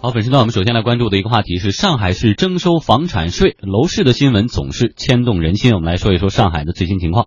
好，本时段我们首先来关注的一个话题是上海市征收房产税，楼市的新闻总是牵动人心。我们来说一说上海的最新情况。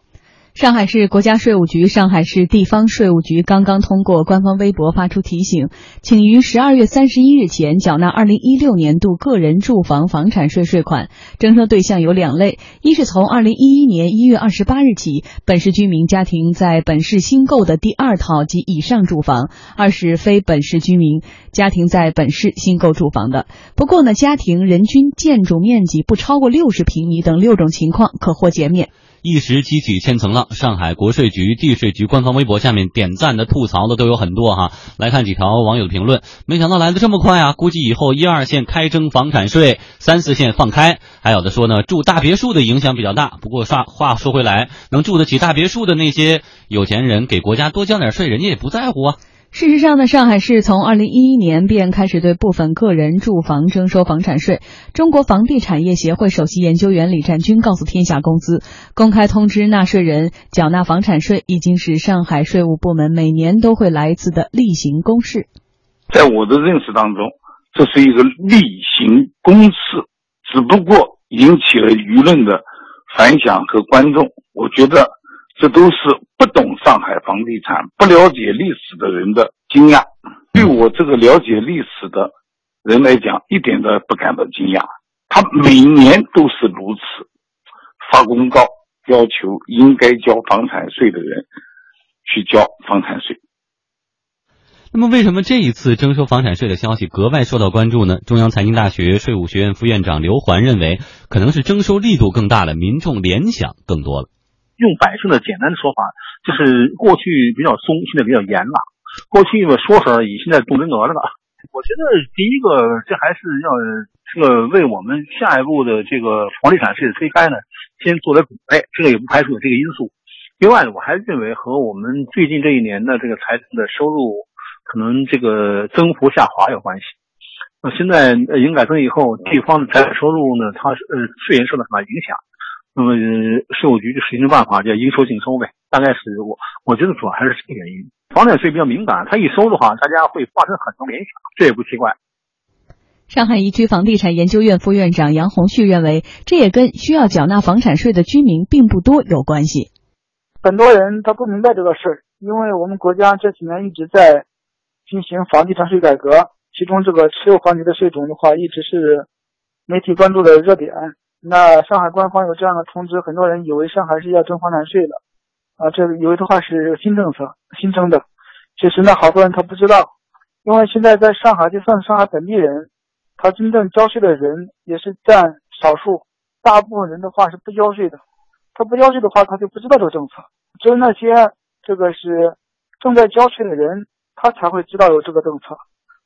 上海市国家税务局、上海市地方税务局刚刚通过官方微博发出提醒，请于十二月三十一日前缴纳二零一六年度个人住房房产税税款。征收对象有两类：一是从二零一一年一月二十八日起，本市居民家庭在本市新购的第二套及以上住房；二是非本市居民家庭在本市新购住房的。不过呢，家庭人均建筑面积不超过六十平米等六种情况可获减免。一时激起千层浪，上海国税局、地税局官方微博下面点赞的、吐槽的都有很多哈。来看几条网友的评论：没想到来的这么快啊！估计以后一二线开征房产税，三四线放开。还有的说呢，住大别墅的影响比较大。不过话话说回来，能住得起大别墅的那些有钱人，给国家多交点税，人家也不在乎啊。事实上呢，上海市从二零一一年便开始对部分个人住房征收房产税。中国房地产业协会首席研究员李占军告诉天下公司，公开通知纳税人缴纳房产税已经是上海税务部门每年都会来一次的例行公事。在我的认识当中，这是一个例行公事，只不过引起了舆论的反响和观众。我觉得。这都是不懂上海房地产、不了解历史的人的惊讶。对我这个了解历史的人来讲，一点都不感到惊讶。他每年都是如此，发公告要求应该交房产税的人去交房产税。那么，为什么这一次征收房产税的消息格外受到关注呢？中央财经大学税务学院副院长刘环认为，可能是征收力度更大了，民众联想更多了。用百姓的简单的说法，就是过去比较松，现在比较严了。过去嘛说说而已，现在动真格了。我觉得第一个，这还是要这个为我们下一步的这个房地产税的推开呢，先做点准备。这个也不排除有这个因素。另外呢，我还认为和我们最近这一年的这个财政的收入可能这个增幅下滑有关系。那现在营改增以后，地方的财政收入呢，它是呃税源受到很大影响。那么税务局就实行办法，叫应收尽收呗。大概是我我觉得主要还是这个原因。房产税比较敏感，它一收的话，大家会发生很多联想，这也不奇怪。上海宜居房地产研究院副院长杨红旭认为，这也跟需要缴纳房产税的居民并不多有关系。很多人他不明白这个事儿，因为我们国家这几年一直在进行房地产税改革，其中这个持有房地的税种的话，一直是媒体关注的热点。那上海官方有这样的通知，很多人以为上海是要征房产税的，啊，这以为的话是新政策新增的。其实呢，好多人他不知道，因为现在在上海就算上海本地人，他真正交税的人也是占少数，大部分人的话是不交税的。他不交税的话，他就不知道这个政策。只有那些这个是正在交税的人，他才会知道有这个政策。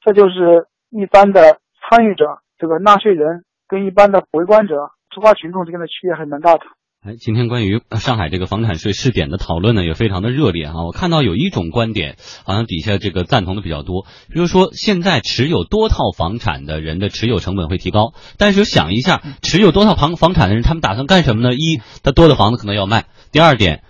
这就是一般的参与者，这个纳税人跟一般的围观者。出发群众之间的区别还蛮大的。哎，今天关于上海这个房产税试点的讨论呢，也非常的热烈啊。我看到有一种观点，好像底下这个赞同的比较多，比如说现在持有多套房产的人的持有成本会提高。但是想一下，持有多套房房产的人，他们打算干什么呢？一，他多的房子可能要卖；第二点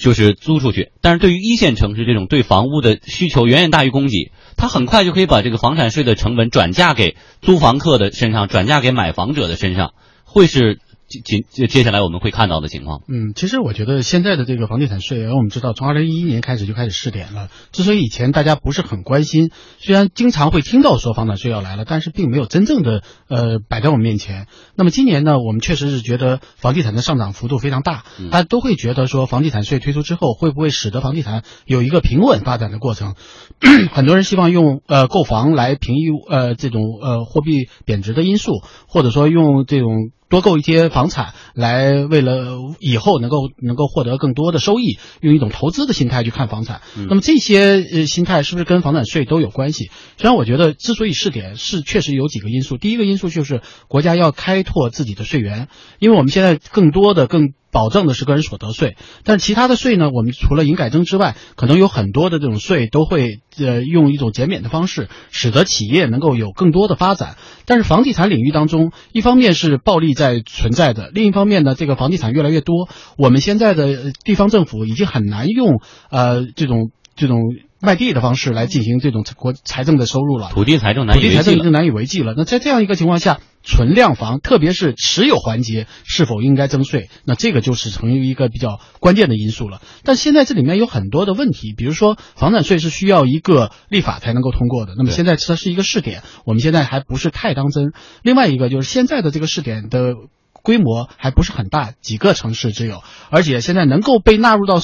就是租出去。但是对于一线城市这种对房屋的需求远远大于供给，它很快就可以把这个房产税的成本转嫁给租房客的身上，转嫁给买房者的身上。会是接接接下来我们会看到的情况。嗯，其实我觉得现在的这个房地产税，我们知道从二零一一年开始就开始试点了。之所以以前大家不是很关心，虽然经常会听到说房产税要来了，但是并没有真正的呃摆在我们面前。那么今年呢，我们确实是觉得房地产的上涨幅度非常大，大家都会觉得说房地产税推出之后会不会使得房地产有一个平稳发展的过程？很多人希望用呃购房来平抑呃这种呃货币贬值的因素，或者说用这种。多购一些房产，来为了以后能够能够获得更多的收益，用一种投资的心态去看房产。那么这些呃心态是不是跟房产税都有关系？实际上，我觉得之所以试点，是确实有几个因素。第一个因素就是国家要开拓自己的税源，因为我们现在更多的更。保证的是个人所得税，但其他的税呢？我们除了营改征之外，可能有很多的这种税都会呃用一种减免的方式，使得企业能够有更多的发展。但是房地产领域当中，一方面是暴利在存在的，另一方面呢，这个房地产越来越多，我们现在的地方政府已经很难用呃这种这种卖地的方式来进行这种国财政的收入了，土地财政难以土地财政已。经难以为继了。那在这样一个情况下，存量房，特别是持有环节是否应该征税，那这个就是成为一个比较关键的因素了。但现在这里面有很多的问题，比如说房产税是需要一个立法才能够通过的，那么现在它是一个试点，我们现在还不是太当真。另外一个就是现在的这个试点的。规模还不是很大，几个城市只有，而且现在能够被纳入到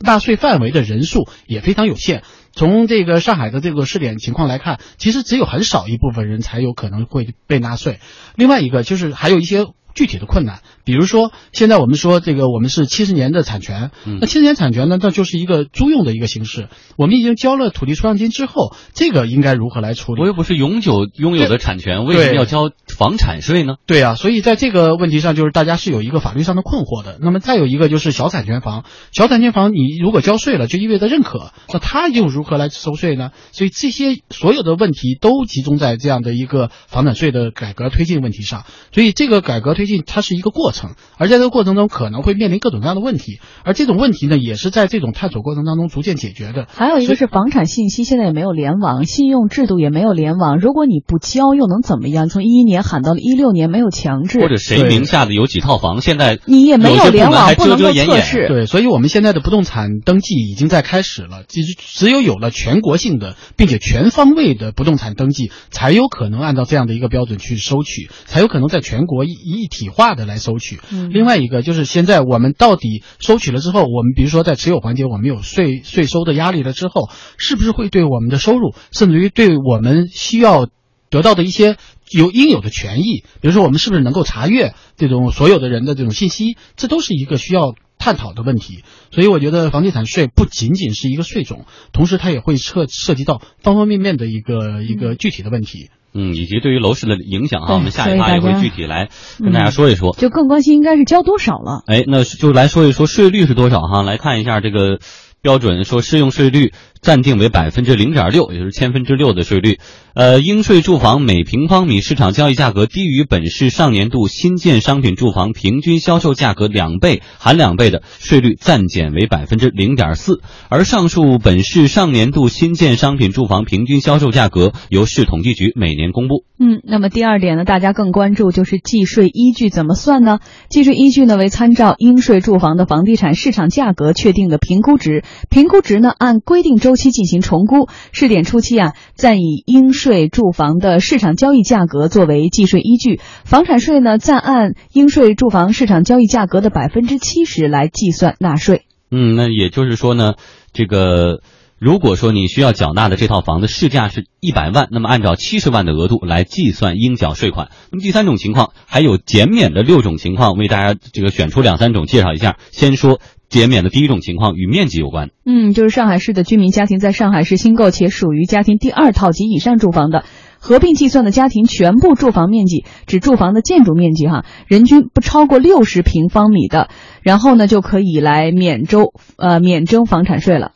纳税范围的人数也非常有限。从这个上海的这个试点情况来看，其实只有很少一部分人才有可能会被纳税。另外一个就是还有一些具体的困难，比如说现在我们说这个我们是七十年的产权，嗯那七十年产权呢，那就是一个租用的一个形式。我们已经交了土地出让金之后，这个应该如何来处理？我又不是永久拥有的产权，为什么要交房产税呢？对啊，所以在这个问题上，就是大家是有一个法律上的困惑的。那么再有一个就是小产权房，小产权房你如果交税了，就意味着认可，那它又如何来收税呢？所以这些所有的问题都集中在这样的一个房产税的改革推进问题上。所以这个改革推进它是一个过程，而在这个过程中可能会面临各种各样的问题，而这种问题呢，也是在这种探索过程当中逐渐解决的。还有一个是房产信息现在也没有联网，信用制度也没有联网。如果你不交，又能怎么样？从一一年喊到了一六年，没有强制，或者谁名下的有几套房，现在你也没有联网，遮不能够遮掩掩。测试。对，所以我们现在的不动产登记已经在开始了，其实只有有了全国性的并且全方位的不动产登记，才有可能按照这样的一个标准去收取，才有可能在全国一一体化的来收取。嗯另外一个就是现在我们到底收取了之后，我们比如说在持有环节我们有税税收的压力了之后，是不是会对我们的收入，甚至于对我们需要得到的一些有应有的权益，比如说我们是不是能够查阅这种所有的人的这种信息，这都是一个需要探讨的问题。所以我觉得房地产税不仅仅是一个税种，同时它也会涉涉及到方方面面的一个一个具体的问题。嗯，以及对于楼市的影响哈，我们下一趴也会具体来跟大家说一说。就更关心应该是交多少了。哎，那就来说一说税率是多少哈？来看一下这个标准，说适用税率暂定为百分之零点六，也就是千分之六的税率。呃，应税住房每平方米市场交易价格低于本市上年度新建商品住房平均销售价格两倍含两倍的，税率暂减为百分之零点四。而上述本市上年度新建商品住房平均销售价格由市统计局每年公布。嗯，那么第二点呢，大家更关注就是计税依据怎么算呢？计税依据呢为参照应税住房的房地产市场价格确定的评估值，评估值呢按规定周期进行重估。试点初期啊，暂以应税住房的市场交易价格作为计税依据，房产税呢暂按应税住房市场交易价格的百分之七十来计算纳税。嗯，那也就是说呢，这个如果说你需要缴纳的这套房子市价是一百万，那么按照七十万的额度来计算应缴税款。那么第三种情况还有减免的六种情况，为大家这个选出两三种介绍一下。先说减免的第一种情况与面积有关。嗯，就是上海市的居民家庭在上海市新购且属于家庭第二套及以上住房的，合并计算的家庭全部住房面积，指住房的建筑面积哈，人均不超过六十平方米的，然后呢就可以来免征呃免征房产税了。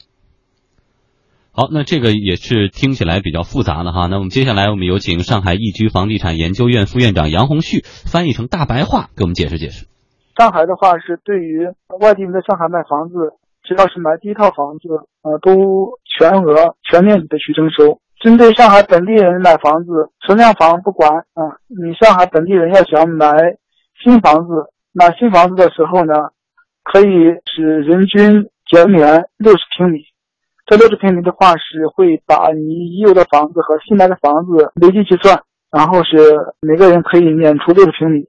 好，那这个也是听起来比较复杂的哈。那我们接下来我们有请上海易居房地产研究院副院长杨红旭翻译成大白话给我们解释解释。上海的话是对于外地人在上海买房子，只要是买第一套房子，呃，都全额全面积的去征收。针对上海本地人买房子，存量房不管啊、你上海本地人要想买新房子，买新房子的时候呢，可以是人均减免六十平米。这六十平米的话是会把你已有的房子和新买的房子累计计算，然后是每个人可以免除六十平米。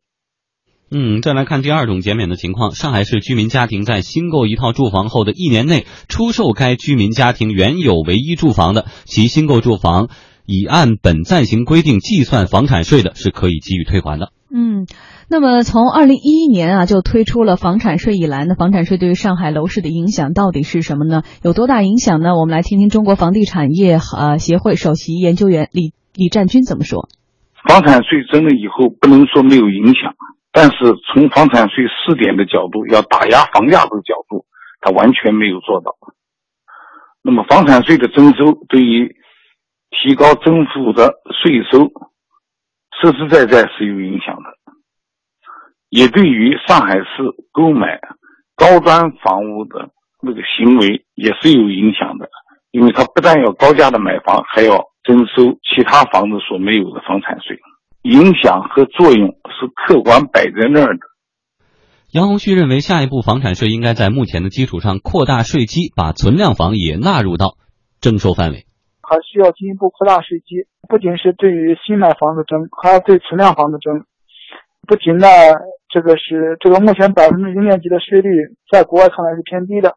嗯，再来看第二种减免的情况。上海市居民家庭在新购一套住房后的一年内出售该居民家庭原有唯一住房的，其新购住房已按本暂行规定计算房产税的，是可以给予退还的。嗯，那么从二零一一年啊就推出了房产税以来呢，房产税对于上海楼市的影响到底是什么呢？有多大影响呢？我们来听听中国房地产业呃协会首席研究员李李占军怎么说。房产税征了以后，不能说没有影响，但是从房产税试点的角度，要打压房价这个角度，它完全没有做到。那么房产税的征收对于提高政府的税收，实实在在是有影响的，也对于上海市购买高端房屋的那个行为也是有影响的。因为它不但要高价的买房，还要征收其他房子所没有的房产税，影响和作用客观摆在那儿的。杨红旭认为，下一步房产税应该在目前的基础上扩大税基，把存量房也纳入到征收范围。还需要进一步扩大税基，不仅是对于新买房子征，还要对存量房子征。不仅呢，这个是这个目前百分之零点几的税率，在国外看来是偏低的。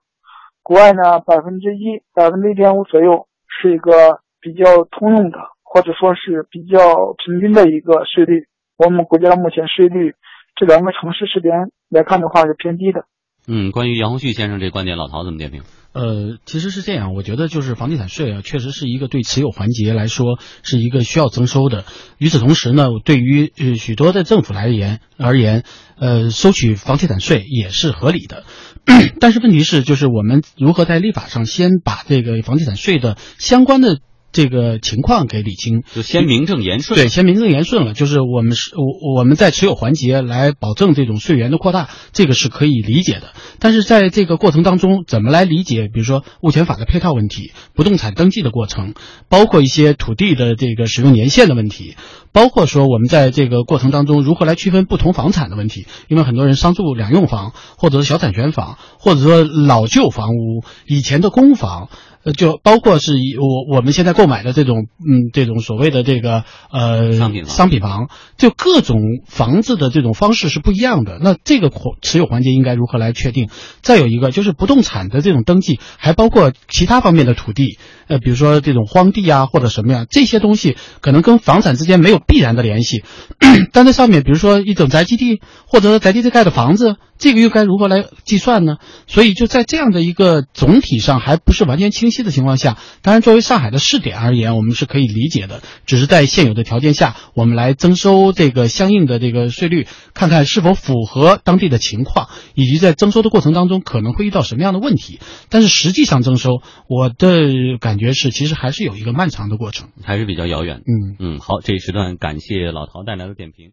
国外呢，百分之一、百分之一点五左右是一个比较通用的，或者说是比较平均的一个税率。我们国家目前税率，这两个城市试点来看的话是偏低的。嗯，关于杨红旭先生这观点，老陶怎么点评？呃，其实是这样，我觉得就是房地产税啊，确实是一个对持有环节来说是一个需要征收的。与此同时呢，对于呃许多的政府来言而言，呃，收取房地产税也是合理的。但是问题是，就是我们如何在立法上先把这个房地产税的相关的。这个情况给理清，就先名正言顺。对，先名正言顺了，就是我们是我我们在持有环节来保证这种税源的扩大，这个是可以理解的。但是在这个过程当中，怎么来理解？比如说物权法的配套问题、不动产登记的过程，包括一些土地的这个使用年限的问题，包括说我们在这个过程当中如何来区分不同房产的问题。因为很多人商住两用房，或者是小产权房，或者说老旧房屋、以前的公房。呃，就包括是以我我们现在购买的这种，嗯，这种所谓的这个呃商品商品房，就各种房子的这种方式是不一样的。那这个持有环节应该如何来确定？再有一个就是不动产的这种登记，还包括其他方面的土地，呃，比如说这种荒地啊或者什么呀，这些东西可能跟房产之间没有必然的联系，但在上面，比如说一种宅基地或者宅基地盖的房子。这个又该如何来计算呢？所以就在这样的一个总体上还不是完全清晰的情况下，当然作为上海的试点而言，我们是可以理解的。只是在现有的条件下，我们来征收这个相应的这个税率，看看是否符合当地的情况，以及在征收的过程当中可能会遇到什么样的问题。但是实际上征收，我的感觉是，其实还是有一个漫长的过程，还是比较遥远。嗯嗯，好，这一时段感谢老陶带来的点评。